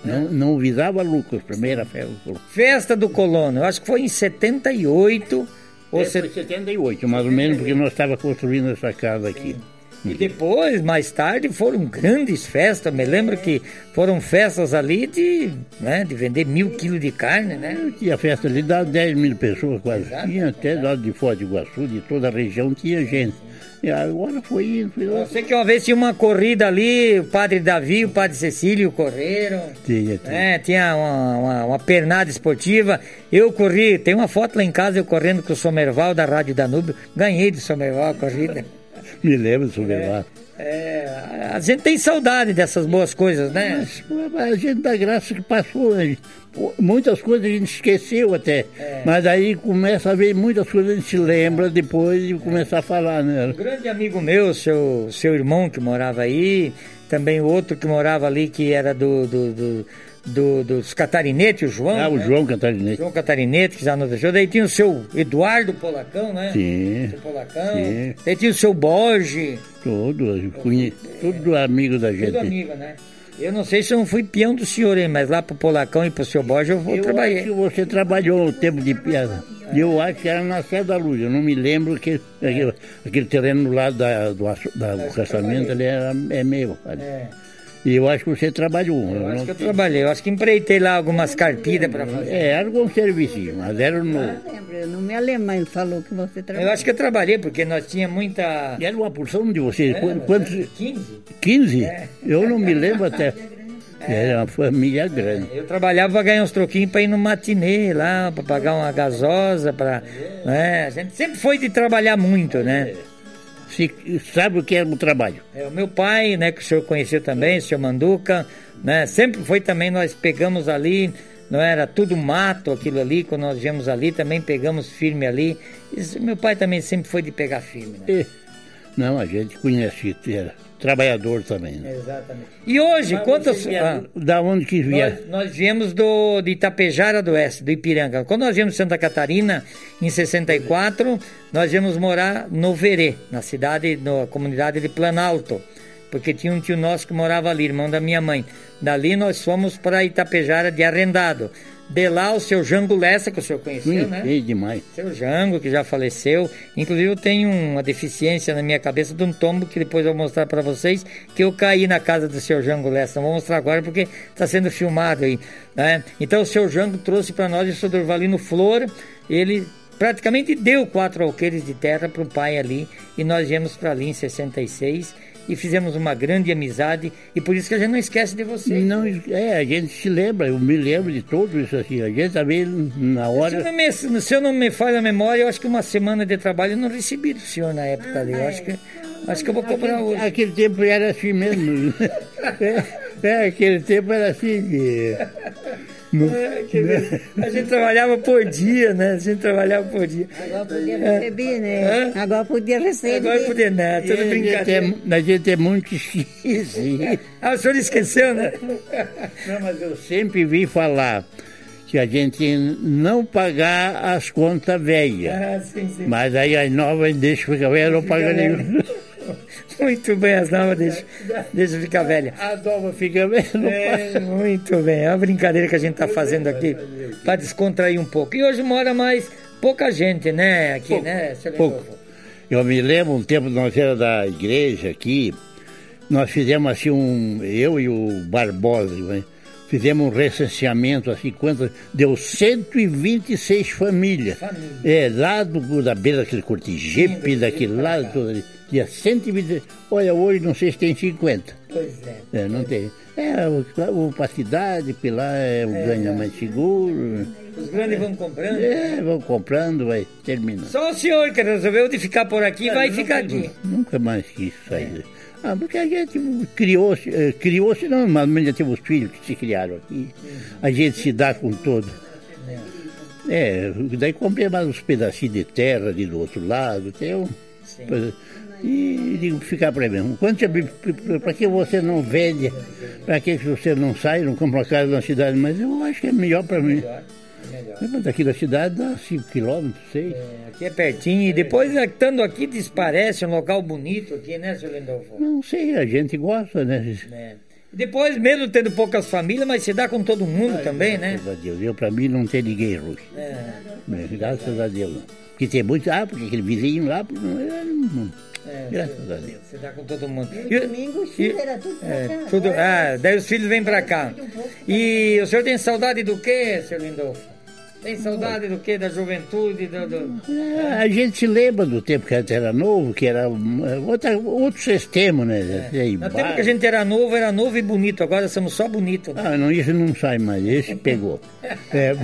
Não, não visava lucros, primeira festa. Festa do colono, eu acho que foi em 78. Ou é, Foi 78, mais ou menos, porque nós estávamos construindo essa casa aqui. Sim. E depois, mais tarde, foram grandes festas. Me lembro que foram festas ali de, né, de vender mil quilos de carne, né? Tinha festa ali, dava 10 mil pessoas quase. Exato. Tinha até lá de Foz do Iguaçu, de toda a região, tinha gente. E agora foi indo, foi lá. Eu sei que uma vez tinha uma corrida ali, o padre Davi e o padre Cecílio correram. Tinha, tinha. É, tinha uma, uma, uma, pernada esportiva. Eu corri, tem uma foto lá em casa, eu correndo com o Somerval da Rádio Danúbio. Ganhei do Somerval a corrida. Me lembro do Somerval. É, é, a gente tem saudade dessas boas coisas, né? Mas, a gente dá graça que passou. Muitas coisas a gente esqueceu até. É. Mas aí começa a ver muitas coisas a gente se lembra depois de começar a falar, né? Um grande amigo meu, seu, seu irmão que morava aí, também o outro que morava ali que era do, do, do do, dos Catarinete, o João. Ah, o né? João Catarinete. João Catarinete, que já nos deixou. Daí tinha o seu Eduardo Polacão, né? Sim. Seu Polacão. Sim. Daí tinha o seu Borge. Todos, conhe... tudo amigo da gente. Tudo amigo, né? Eu não sei se eu não fui peão do senhor, hein, mas lá pro Polacão e pro seu Borges eu eu trabalhar. Acho que você trabalhou o tempo de piada. Eu acho que era na Sé da Luz, eu não me lembro que aquele, aquele terreno lá da, do, da, do caçamento ali era, é meu. É. E eu acho que você trabalhou. Eu acho que eu trabalhei. Eu acho que empreitei lá algumas carpidas para fazer. É, era algum serviço, mas era no... Ah, não me alemão, ele falou que você trabalhou. Eu acho que eu trabalhei, porque nós tínhamos muita... E era uma porção de vocês? É, Quantos? 15. 15? É. Eu não me lembro até... É. Era uma família grande. Eu trabalhava para ganhar uns troquinhos para ir no matinê lá, para pagar uma gasosa, para. Né? A gente sempre foi de trabalhar muito, né? Se sabe o que é o trabalho. É, o meu pai, né, que o senhor conheceu também, o senhor Manduca, né, sempre foi também, nós pegamos ali, não era tudo mato aquilo ali, quando nós viemos ali, também pegamos firme ali. Isso, meu pai também sempre foi de pegar firme, né? não, a gente conhece, era trabalhador também. Né? Exatamente. E hoje, Mas quantas. Ah, da onde que vier? Nós, nós, viemos do, de Itapejara do Oeste, do Ipiranga. Quando nós viemos de Santa Catarina, em 64, nós viemos morar no Verê, na cidade, na comunidade de Planalto. Porque tinha um tio nosso que morava ali, irmão da minha mãe. Dali nós fomos para Itapejara de arrendado. De lá o seu Jango Lessa, que o senhor conheceu, Sim, né? Sim, demais. Seu Jango, que já faleceu. Inclusive eu tenho uma deficiência na minha cabeça de um tombo que depois eu vou mostrar para vocês, que eu caí na casa do seu Jango Lessa. Não vou mostrar agora porque está sendo filmado aí. Né? Então o seu Jango trouxe para nós o seu Durvalino Flor. Ele praticamente deu quatro alqueires de terra para o pai ali. E nós viemos para ali em 66 e fizemos uma grande amizade e por isso que a gente não esquece de você. Não, é, a gente se lembra, eu me lembro de tudo isso assim, a gente também na hora... Se, me, se eu não me falha a memória, eu acho que uma semana de trabalho eu não recebi do senhor na época ali, eu acho que, acho que eu vou cobrar aquele, hoje. Aquele tempo era assim mesmo, é, é, aquele tempo era assim de... É, a gente trabalhava por dia, né? A gente trabalhava por dia. Agora podia receber, né? Hã? Agora podia receber. Agora podia, né? Tudo brincadeira. A gente, é, a gente é muito esquecido. ah, o senhor esqueceu, né? Não, mas eu sempre vi falar que a gente não pagar as contas velhas. Ah, sim, sim. Mas aí as novas deixam ficar velha, não paga nenhuma. Muito bem, as novas deixam, deixa ficar velha. A nova fica velha. É, muito bem, é uma brincadeira que a gente está fazendo aqui para descontrair um pouco. E hoje mora mais pouca gente, né? Aqui, pouco, né? Pouco. Eu me lembro um tempo nós era da igreja aqui, nós fizemos assim um. Eu e o Barbosa, né? Fizemos um recenseamento assim, quanto deu 126 famílias. Família. É, lá do, da beira daquele cortijepe, daquele lado, tudo ali. Tinha 120. Olha, hoje não sei se tem 50. Pois é. é não tem. É, o, o para cidade, lá é o é, ganha mais seguro. Os grandes vão comprando? É, vão comprando, vai terminando. Só o senhor que resolveu de ficar por aqui, vai ficar aqui. Nunca mais quis sair. É. Ah, porque a gente criou-se, eh, criou-se não, mas já temos filhos que se criaram aqui. A gente se dá com todo. É, daí comprei mais uns pedacinhos de terra ali do outro lado, tem um. E digo, ficar para mim. Para que você não vende? Para que você não sai, não compra uma casa na cidade? Mas eu acho que é melhor para mim. Melhor. Mas daqui da cidade dá 5 quilômetros, 6. É, aqui é pertinho. E depois, estando aqui, desparece um local bonito aqui, né, seu Lindolfo? Não sei, a gente gosta, né? É. Depois, mesmo tendo poucas famílias, mas se dá com todo mundo também, graças né? Graças a Deus. Eu, pra mim, não tem ninguém ruim. É. é graças a Deus. Porque tem muitos, ah, porque aquele vizinho lá, não, não, é, Graças a Deus. Você dá com todo mundo. E, domingo os filhos era tudo pra é, cá. Tudo, ah, daí os filhos vêm pra cá. E o senhor tem saudade do quê, seu Lindolfo? Tem saudade do quê? Da juventude? Do, do... É, a gente se lembra do tempo que a gente era novo, que era outra, outro sistema, né? É. No tempo que a gente era novo, era novo e bonito. Agora somos só bonitos. Né? Ah, não, isso não sai mais. Esse pegou. é,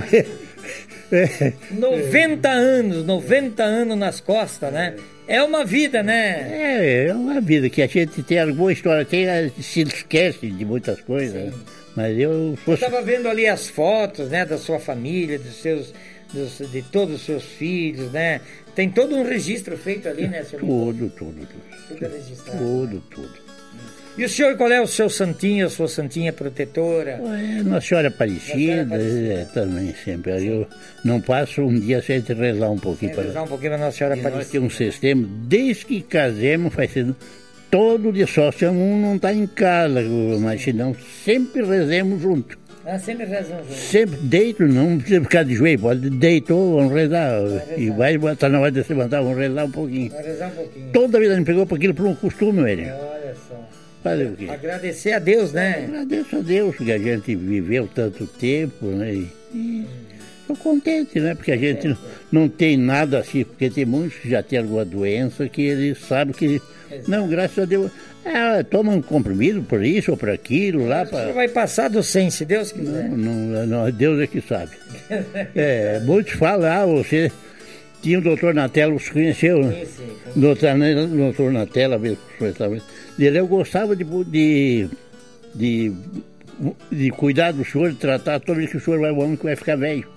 90 anos, 90 anos nas costas, né? É uma vida, né? É, é uma vida que a gente tem alguma história, tem, se esquece de muitas coisas. Sim. Mas eu fosse... estava vendo ali as fotos, né, da sua família, dos seus, dos, de todos os seus filhos, né? Tem todo um registro feito ali, né, senhor? Tudo, tudo, tudo. Tudo registrado. Tudo, tudo. E o senhor, qual é o seu santinho, a sua santinha protetora? É, Nossa Senhora Aparecida. É, também sempre. Eu não passo um dia sem rezar um pouquinho para Rezar um pouquinho para Nossa Senhora Aparecida. Nós temos um sistema, desde que casemos, faz todo dia só se um não está em casa, mas se não, sempre rezemos junto. Ah, sempre rezamos junto. Sempre deito, não precisa ficar de joelho, pode deitou, vamos rezar. rezar. E vai, está na hora de se levantar, vamos rezar um pouquinho. Vai rezar um pouquinho. Toda a vida me pegou para aquilo por um costume, ele. Olha só. Fazer o quê? Agradecer a Deus, né? Agradeço a Deus que a gente viveu tanto tempo, né? E, estou contente, né? Porque a gente não, não tem nada assim, porque tem muitos que já têm alguma doença que eles sabem que Exato. Não, graças a Deus. É, toma um comprimido por isso ou por aquilo lá. Pra... Você vai passar do 100, se Deus quiser. Não, não, não Deus é que sabe. é, muitos falam, ah, você tinha o doutor Natela, os conheceu, né? Sim, sim. Doutor, doutor Natela, mesmo, eu gostava de, de, de, de cuidar do senhor, de tratar todo vez que o senhor vai o homem que vai ficar velho.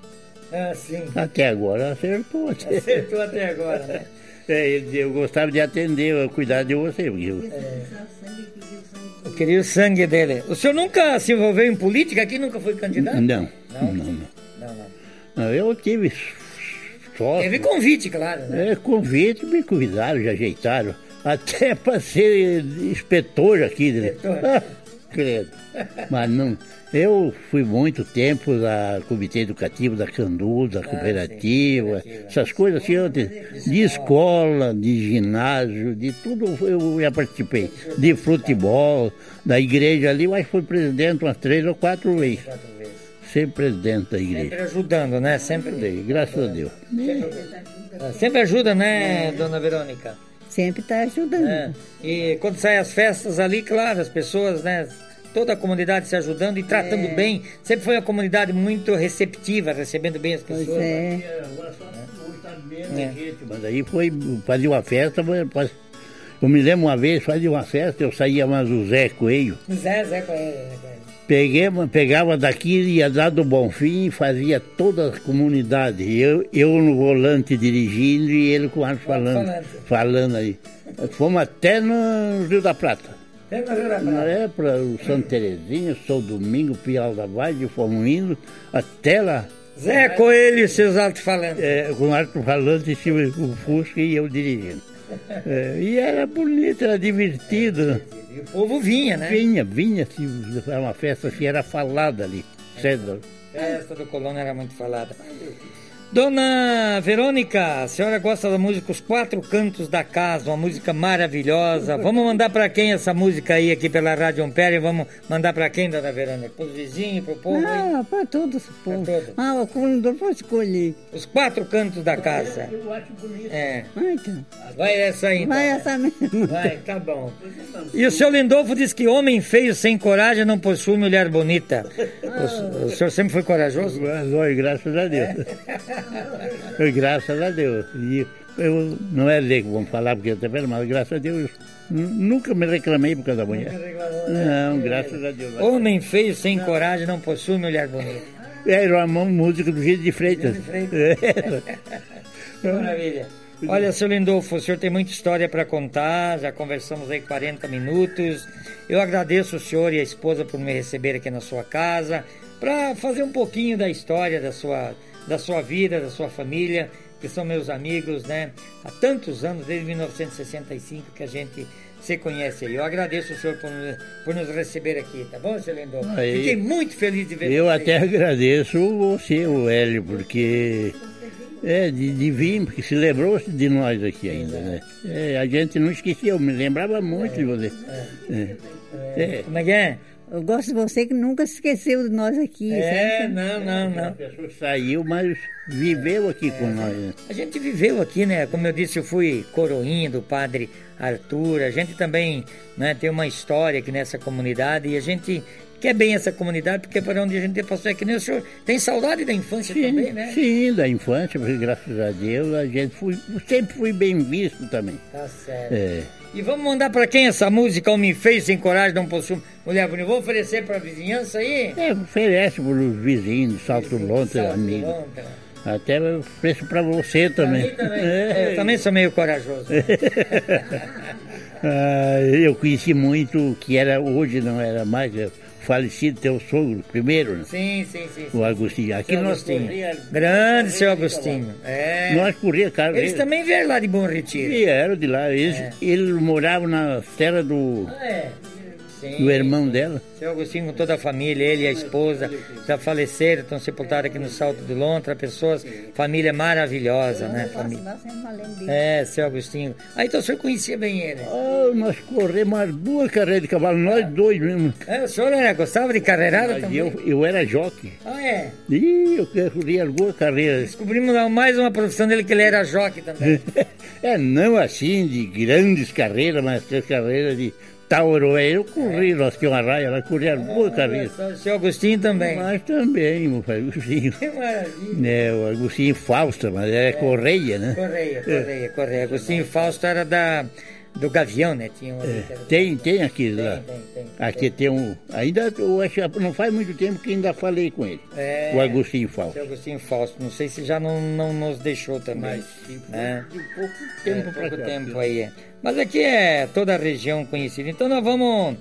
Ah, sim. Até agora acertou. Acertou até agora, né? É, eu gostava de atender, cuidar de você. Eu... É. Eu queria o sangue dele. O senhor nunca se envolveu em política aqui? Nunca foi candidato? Não. Não, não. não. não, não. eu tive só. Teve convite, claro. Né? É, convite, me convidaram, já ajeitaram. Até para ser inspetor aqui. Né? Inspetor. Ah, credo. Mas não. Eu fui muito tempo da Comitê Educativo da Candu, da ah, cooperativa, essas coisas assim, de escola, de ginásio, de tudo eu já participei. De futebol, da igreja ali, mas fui presidente umas três ou quatro vezes. Sempre presidente da igreja. Sempre ajudando, né? Sempre. Graças a Deus. Sempre ajuda, né, dona Verônica? Sempre está ajudando. É. E quando saem as festas ali, claro, as pessoas, né? toda a comunidade se ajudando e tratando é. bem. Sempre foi uma comunidade muito receptiva, recebendo bem as pessoas. Pois é. é. Mas aí foi fazer uma festa, eu me lembro uma vez, fazia uma festa, eu saía mais o Zé Coelho. Zé, Zé Coelho. Peguei, pegava daqui, ia dar do Bonfim e fazia toda a comunidade. Eu, eu no volante dirigindo e ele com o ar falando, falando aí. Fomos até no Rio da Prata. É para o Santa Terezinha, São Domingo, Pial da Vale, fomos indo até lá. Zé Coelho e seus alto-falantes. É, com alto-falante, o Fusca e eu dirigindo. É, e era bonito, era divertido. E o povo vinha, né? Vinha, vinha, assim, era uma festa que era falada ali, cedo. A festa do Colônia era muito falada. Dona Verônica, a senhora gosta da música Os Quatro Cantos da Casa, uma música maravilhosa. Vamos mandar para quem essa música aí aqui pela Rádio Ampere? Vamos mandar para quem, Dona Verônica? Para os vizinhos, para o povo? Não, para todos o povo. Todos. Ah, o comunidor pode escolher. Os Quatro Cantos da Casa. Eu acho bonito. É. Vai, então. Vai essa aí, então. Vai essa mesmo. Vai, tá bom. E o seu Lindolfo diz que homem feio sem coragem não possui mulher bonita. O, o senhor sempre foi corajoso? Graças a Deus. É. graças a Deus. E eu não é lei que vamos falar, porque eu estou vendo, mas graças a Deus nunca me reclamei por causa da mulher. Não, né? graças a Deus. Homem feio, sem coragem, não possui mulher bonita. Era uma música do Gil de Freitas. De Freitas. Maravilha. Olha, seu Lindolfo, o senhor tem muita história para contar, já conversamos aí 40 minutos. Eu agradeço o senhor e a esposa por me receber aqui na sua casa, para fazer um pouquinho da história da sua da sua vida, da sua família, que são meus amigos, né? Há tantos anos, desde 1965 que a gente se conhece aí. Eu agradeço o senhor por, por nos receber aqui, tá bom, senhor Lindon? Fiquei muito feliz de ver Eu você. até agradeço você, o Hélio, porque é, de, de vir, porque se lembrou de nós aqui ainda, né? É, a gente não esqueceu, me lembrava muito é, de você. É. é. Como é que é? Eu gosto de você que nunca se esqueceu de nós aqui. É, certo? não, não, não. A pessoa saiu, mas viveu aqui com nós. Né? A gente viveu aqui, né? Como eu disse, eu fui coroinha do padre Arthur. A gente também né, tem uma história aqui nessa comunidade e a gente quer bem essa comunidade, porque é para onde a gente passou é que nem o senhor. Tem saudade da infância sim, também, né? Sim, da infância, porque graças a Deus a gente foi, sempre fui bem visto também. Tá certo. É. E vamos mandar para quem essa música, me fez sem coragem, não possui mulher bonita? Vou oferecer para a vizinhança aí? É, oferece para os vizinhos, Salto Lontra, amigo. Até ofereço para você também. Pra também. É. Eu também sou meio corajoso. ah, eu conheci muito que era hoje não era mais falecido teu sogro primeiro, né? Sim, sim, sim. O Agostinho. Aqui nós Agostinho. Grande seu Agostinho. É. Nós corria cara. Eles também vieram lá de Bom Retiro. Vieram de lá. Eles, é. eles moravam na terra do. Ah, é. Sim. Do irmão dela. Seu Agostinho com toda a família, ele e a esposa, já faleceram, estão sepultados aqui no Salto do Lontra, pessoas, família maravilhosa, né? Família. É, seu Agostinho. Ah, então o senhor conhecia bem ele? Oh, nós corremos as duas carreiras de cavalo, nós dois mesmo. É, o senhor era, gostava de carreirada também? Eu, eu era jockey. Ah, é? Ih, eu corri as duas carreiras. Descobrimos mais uma profissão dele que ele era jockey também. é, não assim de grandes carreiras, mas carreiras de Tauro, eu corri, nós tínhamos uma raia, ela corria boa cabeça. O seu Agostinho também? Mas também, meu pai, Agostinho. Que maravilha. É, o Agostinho Fausto, mas era é, Correia, né? Correia, Correia, Correia. Agostinho Fausto era da do Gavião, né? Tinha um é, tem, tem aqui tem, lá. Tem, tem, aqui tem um. Ainda eu acho não faz muito tempo que ainda falei com ele. É, o Agostinho Fausto. O Agostinho Fausto. Não sei se já não, não nos deixou também. Mas né? de pouco tempo é, pouco tempo aí. É. Mas aqui é toda a região conhecida. Então nós vamos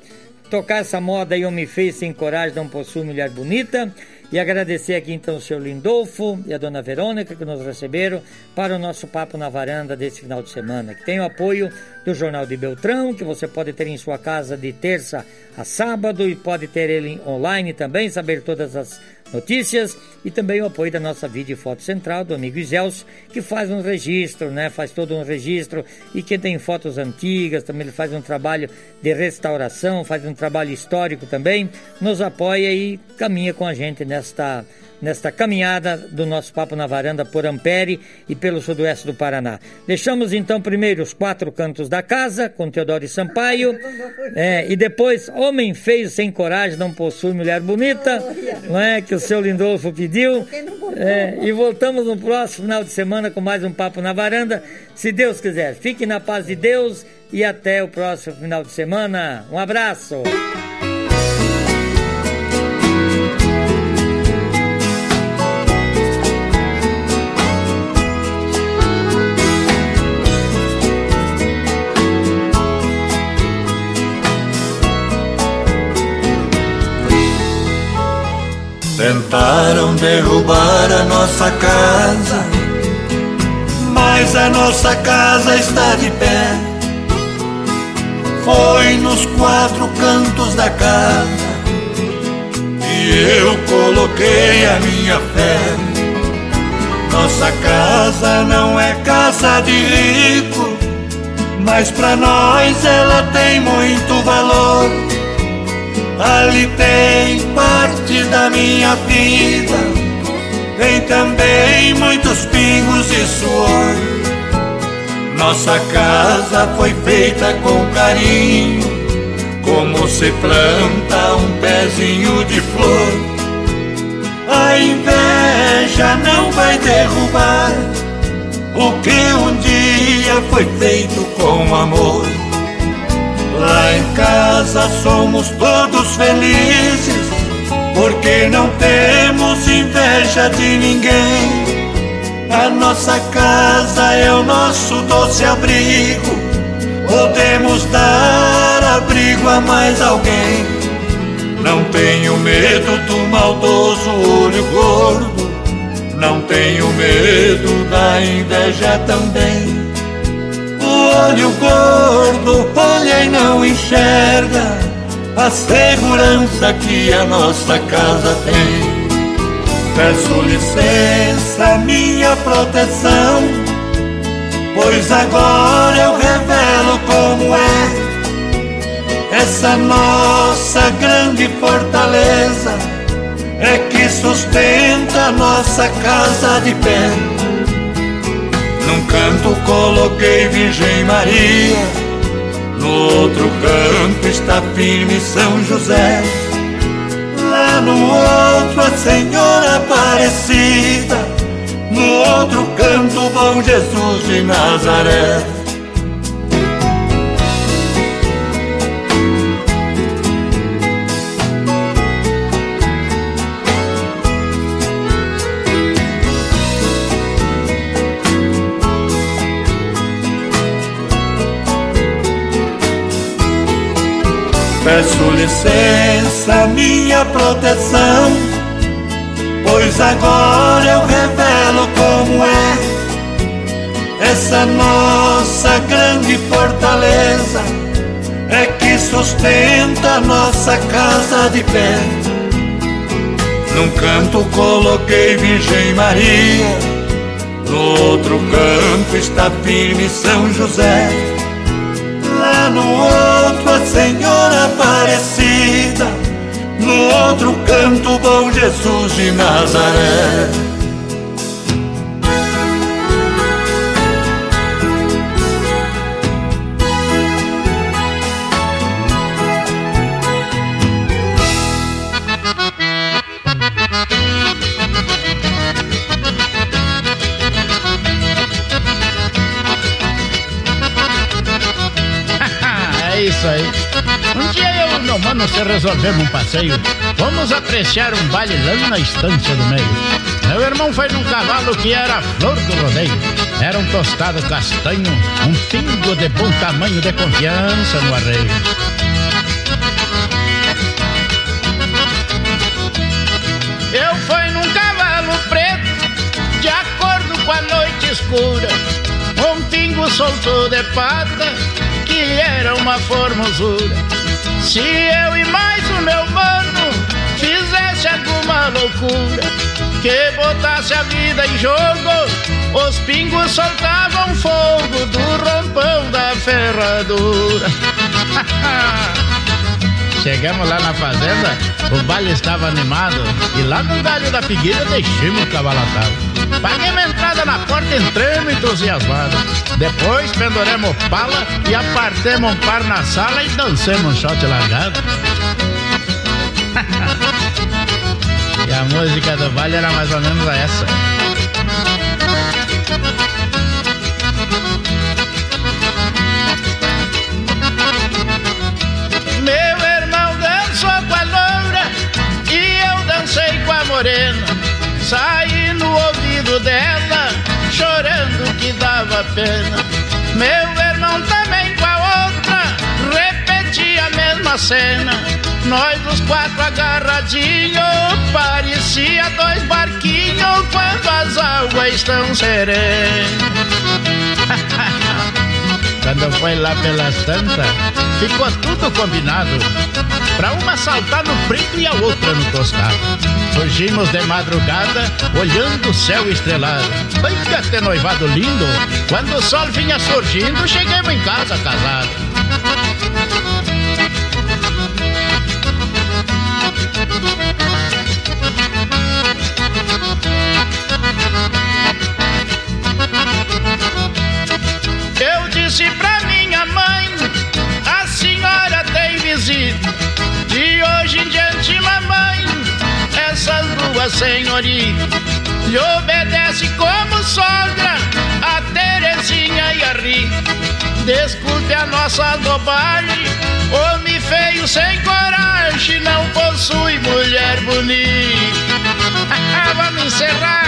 tocar essa moda aí, eu me fez sem coragem, não possuo mulher bonita. E agradecer aqui então o senhor Lindolfo e a dona Verônica que nos receberam para o nosso papo na varanda desse final de semana, que tem o apoio do Jornal de Beltrão, que você pode ter em sua casa de terça a sábado e pode ter ele online também, saber todas as notícias e também o apoio da nossa vídeo e foto central do amigo Iselso, que faz um registro, né? Faz todo um registro e que tem fotos antigas, também ele faz um trabalho de restauração, faz um trabalho histórico também, nos apoia e caminha com a gente nesta nesta caminhada do nosso Papo na Varanda por Ampere e pelo sudoeste do Paraná. Deixamos então primeiro os quatro cantos da casa, com Teodoro Sampaio, é, e depois Homem Feio Sem Coragem Não Possui Mulher Bonita, não é, que o seu Lindolfo pediu. É, e voltamos no próximo final de semana com mais um Papo na Varanda, se Deus quiser. Fique na paz de Deus e até o próximo final de semana. Um abraço! Tentaram derrubar a nossa casa, mas a nossa casa está de pé. Foi nos quatro cantos da casa e eu coloquei a minha fé. Nossa casa não é casa de rico, mas para nós ela tem muito valor Ali tem parte da minha vida, tem também muitos pingos de suor. Nossa casa foi feita com carinho, como se planta um pezinho de flor. A inveja não vai derrubar o que um dia foi feito com amor. Lá em casa somos todos felizes, porque não temos inveja de ninguém. A nossa casa é o nosso doce abrigo, podemos dar abrigo a mais alguém. Não tenho medo do maldoso olho gordo, Não tenho medo da inveja também. Olho gordo olha e não enxerga a segurança que a nossa casa tem. Peço licença, minha proteção, pois agora eu revelo como é essa nossa grande fortaleza. É que sustenta nossa casa de pé. Num canto coloquei Virgem Maria no outro canto está firme São José. Lá no outro a Senhora Aparecida. No outro canto, bom Jesus de Nazaré. Peço licença, minha proteção, pois agora eu revelo como é essa nossa grande fortaleza, é que sustenta nossa casa de pé. Num canto coloquei Virgem Maria, no outro canto está firme São José no outro a Senhora Aparecida, no outro canto bom Jesus de Nazaré. Você resolvemos um passeio. Vamos apreciar um baile lá na estância do meio. Meu irmão foi num cavalo que era a flor do rodeio. Era um tostado castanho, um pingo de bom tamanho de confiança no arreio. Eu fui num cavalo preto, de acordo com a noite escura. Um pingo soltou de pata, era uma formosura. Se eu e mais o meu mano fizesse alguma loucura que botasse a vida em jogo, os pingos soltavam fogo do rompão da ferradura. Chegamos lá na fazenda, o baile estava animado e lá no galho da figueira deixamos o cavalo atado. Paguei uma entrada na porta, entramos entusiasmados. Depois penduremos pala e apartemos um par na sala e dancemos um shot largado. e a música do baile era mais ou menos essa. morena, saí no ouvido dela, pena. Meu irmão também com a outra, repetia a mesma cena. Nós os quatro agarradinhos, parecia dois barquinhos quando as águas estão serenas. Quando foi lá pelas tantas, ficou tudo combinado. Pra uma saltar no preto e a outra no tostado. Surgimos de madrugada, olhando o céu estrelado. Vai ter noivado lindo. Quando o sol vinha surgindo, chegamos em casa casados. Essas duas senhoritas lhe obedece como sogra a Terezinha e a Rita. Desculpe a nossa bobagem, homem feio sem coragem não possui mulher bonita. Vamos encerrar,